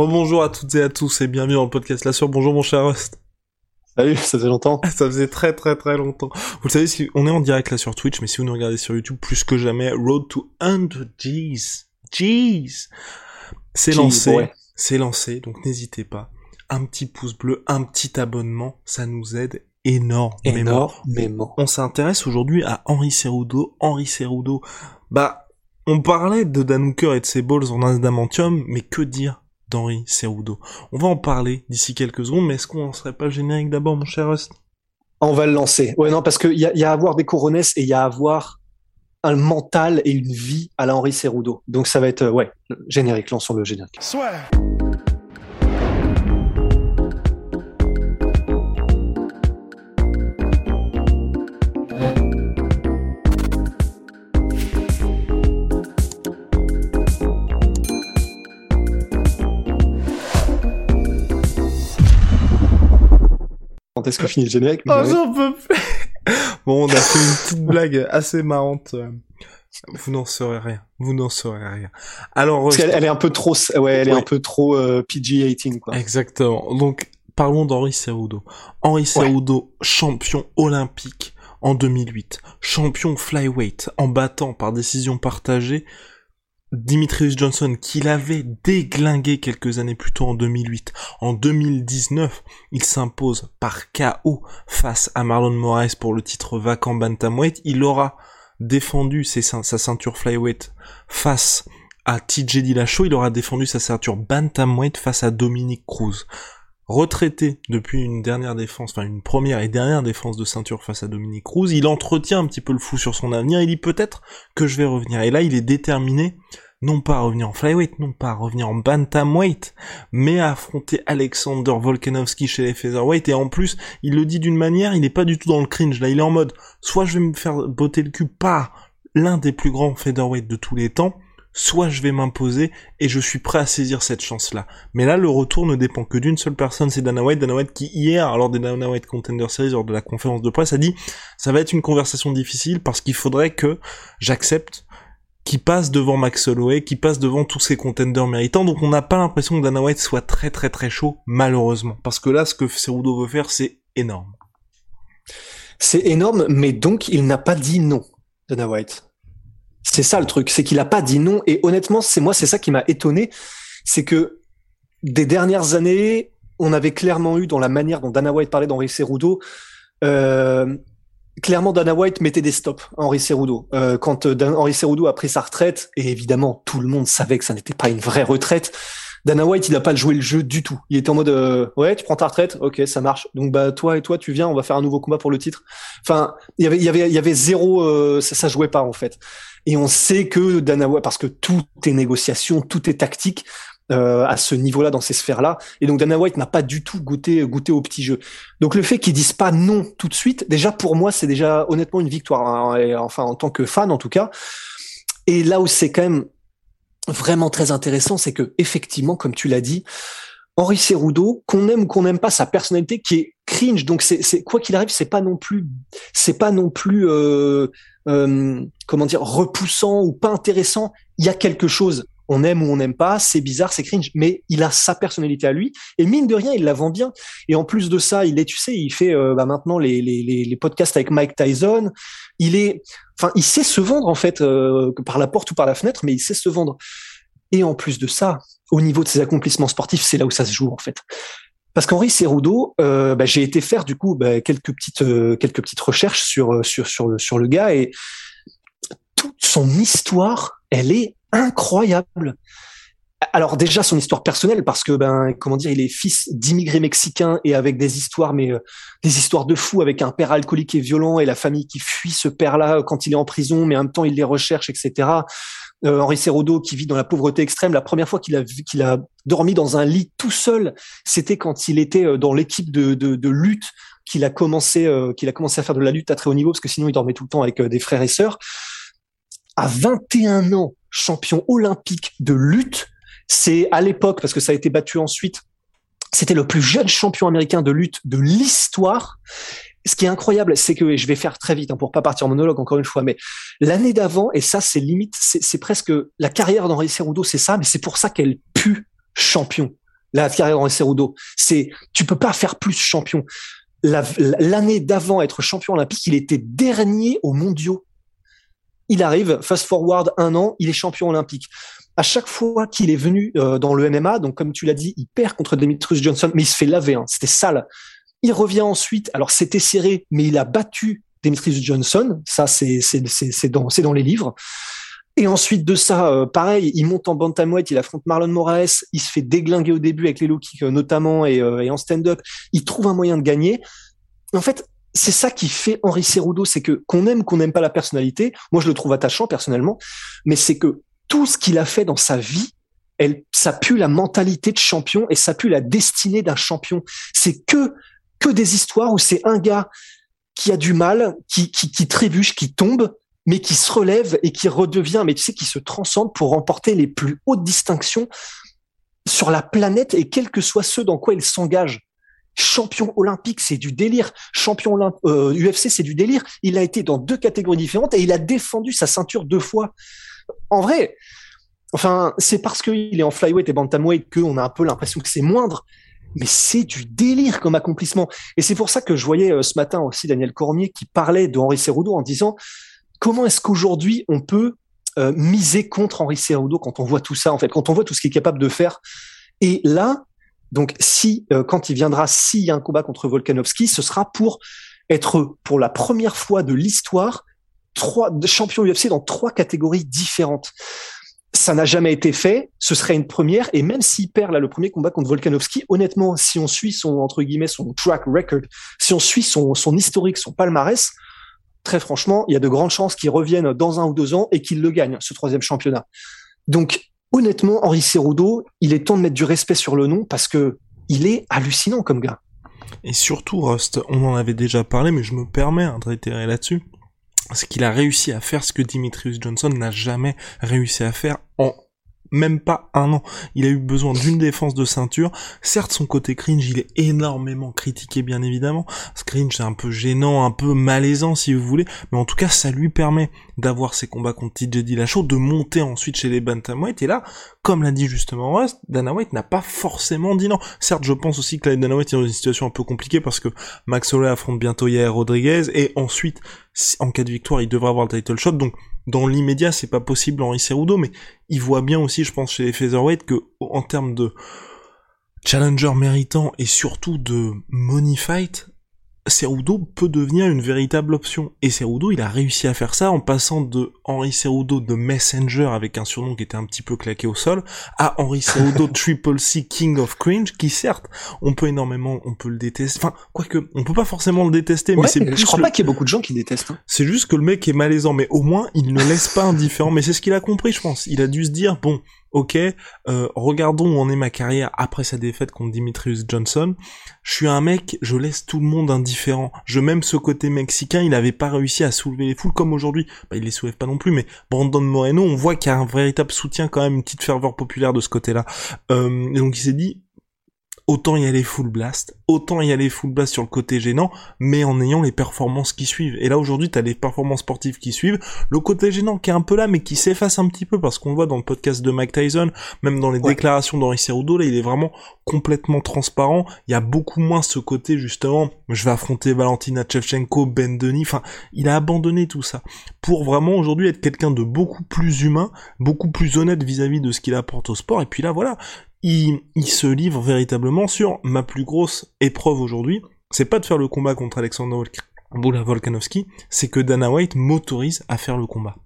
Rebonjour à toutes et à tous et bienvenue dans le podcast La Sueur. Bonjour mon cher Rust. Salut, ça fait longtemps. Ça faisait très très très longtemps. Vous le savez, si on est en direct là sur Twitch, mais si vous nous regardez sur YouTube, plus que jamais, Road to 100 G's. G's. C'est lancé. ouais. C'est lancé, donc n'hésitez pas. Un petit pouce bleu, un petit abonnement, ça nous aide énormément. Énormément. On s'intéresse aujourd'hui à Henri Cerudo. Henri Cerudo, bah, on parlait de Dan Hooker et de ses balls en adamantium, mais que dire d'Henri Cerudo On va en parler d'ici quelques secondes, mais est-ce qu'on en serait pas le générique d'abord, mon cher Rust? On va le lancer. Ouais, non, parce qu'il y a, y a à avoir des coronesses et il y a à avoir un mental et une vie à la Henri Cerudo. Donc ça va être, euh, ouais, générique, lançons le générique. Quand est-ce que finit le générique Oh, j'en peux plus Bon, on a fait une petite blague assez marrante. Vous n'en saurez rien. Vous n'en saurez rien. Alors, Parce Rust, qu'elle elle est un peu trop, ouais, elle est un peu trop euh, PG-18, quoi. Exactement. Donc, parlons d'Henri Cerudo. Henri Cerudo, champion olympique en 2008. Champion flyweight en battant par décision partagée Dimitrius Johnson, qu'il avait déglingué quelques années plus tôt en 2008. En 2019, il s'impose par KO face à Marlon Moraes pour le titre vacant bantamweight. Il aura défendu sa ceinture flyweight face à TJ Dillashaw. Il aura défendu sa ceinture bantamweight face à Dominique Cruz. Retraité depuis une dernière défense, enfin une première et dernière défense de ceinture face à Dominique Cruz, il entretient un petit peu le flou sur son avenir. Il dit peut-être que je vais revenir. Et là, il est déterminé non pas à revenir en flyweight, non pas à revenir en bantamweight, mais à affronter Alexander Volkanovski chez les featherweight. Et en plus, il le dit d'une manière, il n'est pas du tout dans le cringe. Là, il est en mode, soit je vais me faire botter le cul par l'un des plus grands featherweight de tous les temps, soit je vais m'imposer et je suis prêt à saisir cette chance-là. Mais là, le retour ne dépend que d'une seule personne, c'est Dana White. Dana White qui hier, lors des Dana White Contender Series, lors de la conférence de presse, a dit ça va être une conversation difficile parce qu'il faudrait que j'accepte qui passe devant Max Holloway, qui passe devant tous ces contenders méritants. Donc on n'a pas l'impression que Dana White soit très très très chaud, malheureusement. Parce que là, ce que Cerudo veut faire, c'est énorme. C'est énorme, mais donc il n'a pas dit non, Dana White. C'est ça le truc, c'est qu'il a pas dit non. Et honnêtement, c'est moi, c'est ça qui m'a étonné, c'est que des dernières années, on avait clairement eu dans la manière dont Dana White parlait d'Henri Cerudo, euh, clairement Dana White mettait des stops à Henri Cerudo. Euh, quand euh, Henri Cerudo a pris sa retraite, et évidemment tout le monde savait que ça n'était pas une vraie retraite, Dana White, il n'a pas joué le jeu du tout. Il était en mode, euh, ouais, tu prends ta retraite, ok, ça marche. Donc bah toi et toi, tu viens, on va faire un nouveau combat pour le titre. Enfin, il y avait, zéro, euh, ça, ça jouait pas en fait. Et on sait que Dana White, parce que tout est négociation, tout est tactique euh, à ce niveau-là, dans ces sphères-là. Et donc Dana White n'a pas du tout goûté, au petit jeu. Donc le fait qu'ils disent pas non tout de suite, déjà pour moi, c'est déjà honnêtement une victoire. hein, enfin, en tant que fan en tout cas. Et là où c'est quand même vraiment très intéressant, c'est que effectivement, comme tu l'as dit, Henri Cerudo, qu'on aime ou qu'on n'aime pas sa personnalité, qui est cringe. Donc c'est quoi qu'il arrive, c'est pas non plus, c'est pas non plus, euh, euh, comment dire, repoussant ou pas intéressant. Il y a quelque chose. On aime ou on n'aime pas, c'est bizarre, c'est cringe, mais il a sa personnalité à lui et mine de rien, il la vend bien. Et en plus de ça, il est, tu sais, il fait euh, bah, maintenant les, les, les, podcasts avec Mike Tyson. Il est, enfin, il sait se vendre en fait euh, par la porte ou par la fenêtre, mais il sait se vendre. Et en plus de ça, au niveau de ses accomplissements sportifs, c'est là où ça se joue en fait. Parce qu'Henri Cerudo, euh, bah, j'ai été faire du coup bah, quelques petites euh, quelques petites recherches sur sur sur sur le gars et toute son histoire, elle est incroyable. Alors déjà son histoire personnelle parce que ben comment dire, il est fils d'immigrés mexicains et avec des histoires mais des histoires de fou avec un père alcoolique et violent et la famille qui fuit ce père-là quand il est en prison mais en même temps il les recherche etc. Euh, Henri Serrudo qui vit dans la pauvreté extrême. La première fois qu'il a qu'il a dormi dans un lit tout seul, c'était quand il était euh, dans l'équipe de, de, de, lutte qu'il a commencé euh, qu'il a commencé à faire de la lutte à très haut niveau parce que sinon il dormait tout le temps avec des frères et sœurs. À 21 ans, champion olympique de lutte, c'est à l'époque parce que ça a été battu ensuite. C'était le plus jeune champion américain de lutte de l'histoire ce qui est incroyable, c'est que, et je vais faire très vite hein, pour pas partir en monologue encore une fois, mais l'année d'avant, et ça c'est limite, c'est presque la carrière d'Henri Cerudo, c'est ça, mais c'est pour ça qu'elle pue champion. La carrière d'Henri Cerudo, c'est tu peux pas faire plus champion. L'année d'avant être champion olympique, il était dernier aux mondiaux. Il arrive, fast forward un an, il est champion olympique. À chaque fois qu'il est venu euh, dans le MMA, donc comme tu l'as dit, il perd contre Demetrius Johnson, mais il se fait laver. Hein, C'était sale. Il revient ensuite. Alors c'était serré, mais il a battu Demetrius Johnson. Ça, c'est dans les livres. Et ensuite de ça, euh, pareil, il monte en bantamweight, il affronte Marlon Moraes, il se fait déglinguer au début avec les low kicks euh, notamment et, et en stand-up. Il trouve un moyen de gagner. En fait, c'est ça qui fait Henri Cerudo, c'est que qu'on aime qu'on n'aime pas la personnalité. Moi, je le trouve attachant personnellement, mais c'est que tout ce qu'il a fait dans sa vie, elle, ça pue la mentalité de champion et ça pue la destinée d'un champion. C'est que que des histoires où c'est un gars qui a du mal, qui, qui, qui trébuche, qui tombe, mais qui se relève et qui redevient, mais tu sais, qui se transcende pour remporter les plus hautes distinctions sur la planète et quels que soient ceux dans quoi il s'engage. Champion olympique, c'est du délire. Champion euh, UFC, c'est du délire. Il a été dans deux catégories différentes et il a défendu sa ceinture deux fois. En vrai, enfin, c'est parce qu'il est en flyweight et bantamweight qu'on a un peu l'impression que c'est moindre mais c'est du délire comme accomplissement. Et c'est pour ça que je voyais euh, ce matin aussi Daniel Cormier qui parlait de Henri Cerudo en disant comment est-ce qu'aujourd'hui on peut euh, miser contre Henri Cerudo quand on voit tout ça, en fait, quand on voit tout ce qu'il est capable de faire? Et là, donc si euh, quand il viendra, s'il y a un combat contre Volkanovski, ce sera pour être pour la première fois de l'histoire trois champions UFC dans trois catégories différentes ça n'a jamais été fait, ce serait une première, et même s'il perd là le premier combat contre Volkanovski, honnêtement, si on suit son entre guillemets son track record, si on suit son, son historique, son palmarès, très franchement, il y a de grandes chances qu'il revienne dans un ou deux ans et qu'il le gagne ce troisième championnat. Donc honnêtement, Henri Cerudo, il est temps de mettre du respect sur le nom parce que il est hallucinant comme gars. Et surtout, Rust, on en avait déjà parlé, mais je me permets hein, de réitérer là-dessus c'est qu'il a réussi à faire ce que Dimitrius Johnson n'a jamais réussi à faire en même pas un an. Il a eu besoin d'une défense de ceinture. Certes, son côté cringe, il est énormément critiqué, bien évidemment. Ce cringe, c'est un peu gênant, un peu malaisant, si vous voulez. Mais en tout cas, ça lui permet d'avoir ses combats contre TJ Dillashaw, de monter ensuite chez les bantamweight. Et là, comme l'a dit justement Rust, Dana White n'a pas forcément dit non. Certes, je pense aussi que Dana White est dans une situation un peu compliquée parce que Max Holloway affronte bientôt Yair Rodriguez et ensuite, en cas de victoire, il devrait avoir le title shot. Donc, dans l'immédiat, c'est pas possible Henri Cerudo, mais il voit bien aussi, je pense, chez les featherweight que, en termes de challenger méritant et surtout de money fight, Cerudo peut devenir une véritable option. Et Cerudo, il a réussi à faire ça en passant de Henri Cerudo de Messenger avec un surnom qui était un petit peu claqué au sol à Henri Cerudo Triple C King of Cringe qui certes, on peut énormément, on peut le détester. Enfin, quoique, on peut pas forcément le détester, mais c'est Je crois pas qu'il y ait beaucoup de gens qui détestent. Hein. C'est juste que le mec est malaisant, mais au moins, il ne laisse pas indifférent. Mais c'est ce qu'il a compris, je pense. Il a dû se dire, bon, ok, euh, regardons où en est ma carrière après sa défaite contre Dimitrius Johnson. Je suis un mec, je laisse tout le monde indifférent. Je m'aime ce côté mexicain, il n'avait pas réussi à soulever les foules comme aujourd'hui. Bah, il les soulève pas non plus, mais Brandon Moreno, on voit qu'il y a un véritable soutien quand même, une petite ferveur populaire de ce côté-là. Euh, donc il s'est dit, autant y aller full blast, autant y aller full blast sur le côté gênant, mais en ayant les performances qui suivent. Et là aujourd'hui, t'as les performances sportives qui suivent, le côté gênant qui est un peu là, mais qui s'efface un petit peu parce qu'on le voit dans le podcast de Mike Tyson, même dans les déclarations d'Henri Cerudo, là, il est vraiment complètement transparent. Il y a beaucoup moins ce côté justement, je vais affronter Valentina Shevchenko, Ben Denis. Enfin, il a abandonné tout ça pour vraiment aujourd'hui être quelqu'un de beaucoup plus humain, beaucoup plus honnête vis-à-vis -vis de ce qu'il apporte au sport. Et puis là, voilà, il, se livre véritablement sur ma plus grosse épreuve aujourd'hui. C'est pas de faire le combat contre Alexander Volkanovski, c'est que Dana White m'autorise à faire le combat.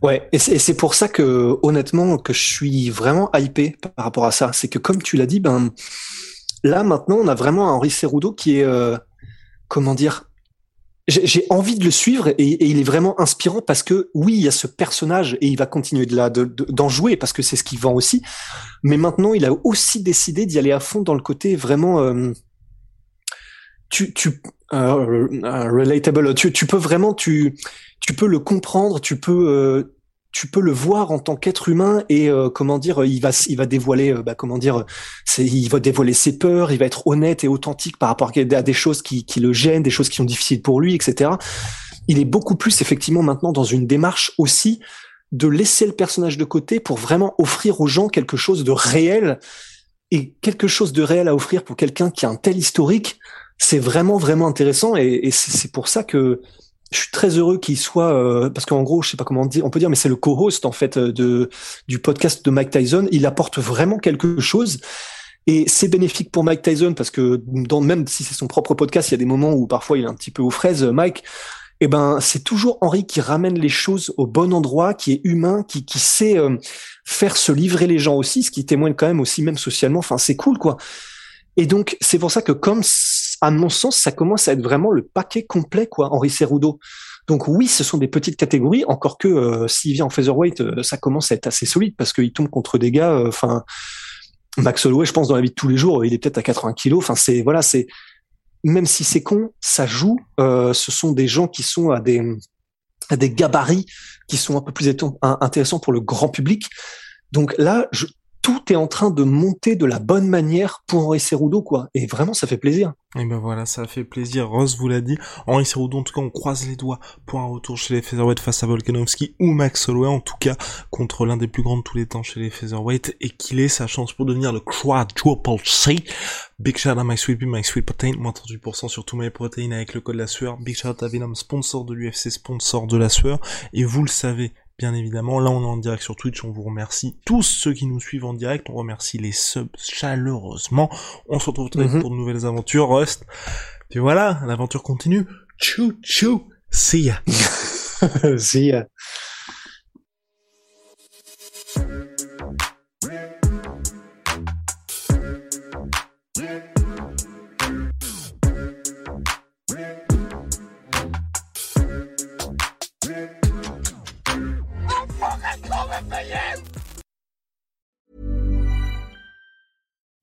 Ouais, et c'est pour ça que honnêtement que je suis vraiment hypé par rapport à ça. C'est que comme tu l'as dit, ben là maintenant on a vraiment un Henri Cerudo qui est euh, comment dire j'ai envie de le suivre et, il est vraiment inspirant parce que oui, il y a ce personnage et il va continuer de d'en jouer parce que c'est ce qu'il vend aussi. Mais maintenant, il a aussi décidé d'y aller à fond dans le côté vraiment euh, tu tu euh, euh, relatable. Tu, tu peux vraiment tu tu peux le comprendre, tu peux tu peux le voir en tant qu'être humain et euh, comment dire, il va il va dévoiler, euh, bah, comment dire, il va dévoiler ses peurs, il va être honnête et authentique par rapport à des choses qui, qui le gênent, des choses qui sont difficiles pour lui, etc. Il est beaucoup plus effectivement maintenant dans une démarche aussi de laisser le personnage de côté pour vraiment offrir aux gens quelque chose de réel et quelque chose de réel à offrir pour quelqu'un qui a un tel historique. C'est vraiment vraiment intéressant et c'est pour ça que je suis très heureux qu'il soit euh, parce qu'en gros, je sais pas comment dit, on peut dire, mais c'est le co-host en fait euh, de du podcast de Mike Tyson. Il apporte vraiment quelque chose. Et c'est bénéfique pour Mike Tyson parce que dans, même si c'est son propre podcast, il y a des moments où parfois il est un petit peu aux fraises, Mike. Eh ben, c'est toujours Henri qui ramène les choses au bon endroit, qui est humain, qui, qui sait euh, faire se livrer les gens aussi, ce qui témoigne quand même aussi même socialement. Enfin, c'est cool, quoi. Et donc, c'est pour ça que comme à mon sens, ça commence à être vraiment le paquet complet, quoi, Henri Cerudo. Donc oui, ce sont des petites catégories, encore que euh, s'il vient en featherweight, euh, ça commence à être assez solide parce qu'il tombe contre des gars. Euh, enfin, Max Holloway, je pense dans la vie de tous les jours, il est peut-être à 80 kilos. Enfin, c'est voilà, c'est même si c'est con, ça joue. ce sont des gens qui sont à des à des gabarits qui sont un peu plus intéressants pour le grand public. Donc là, je, tout est en train de monter de la bonne manière pour Henri Cerudo, quoi. Et vraiment, ça fait plaisir. Et ben voilà, ça fait plaisir. Rose vous l'a dit. Henri Cerudo, en tout cas, on croise les doigts pour un retour chez les Featherweight face à Volkanovski ou Max Holloway, en tout cas, contre l'un des plus grands de tous les temps chez les Featherweight, et qu'il ait sa chance pour devenir le quadruple C. Big shout à My Sweet My Sweet Protein, moins 38% sur tous mes protéines avec le code la sueur. Big shout à Venom, sponsor de l'UFC, sponsor de la sueur. Et vous le savez, bien évidemment. Là, on est en direct sur Twitch, on vous remercie tous ceux qui nous suivent en direct, on remercie les subs chaleureusement. On se retrouve très vite mhm. pour de nouvelles aventures, Rust. Puis voilà, l'aventure continue. Chou chou, see ya. see ya.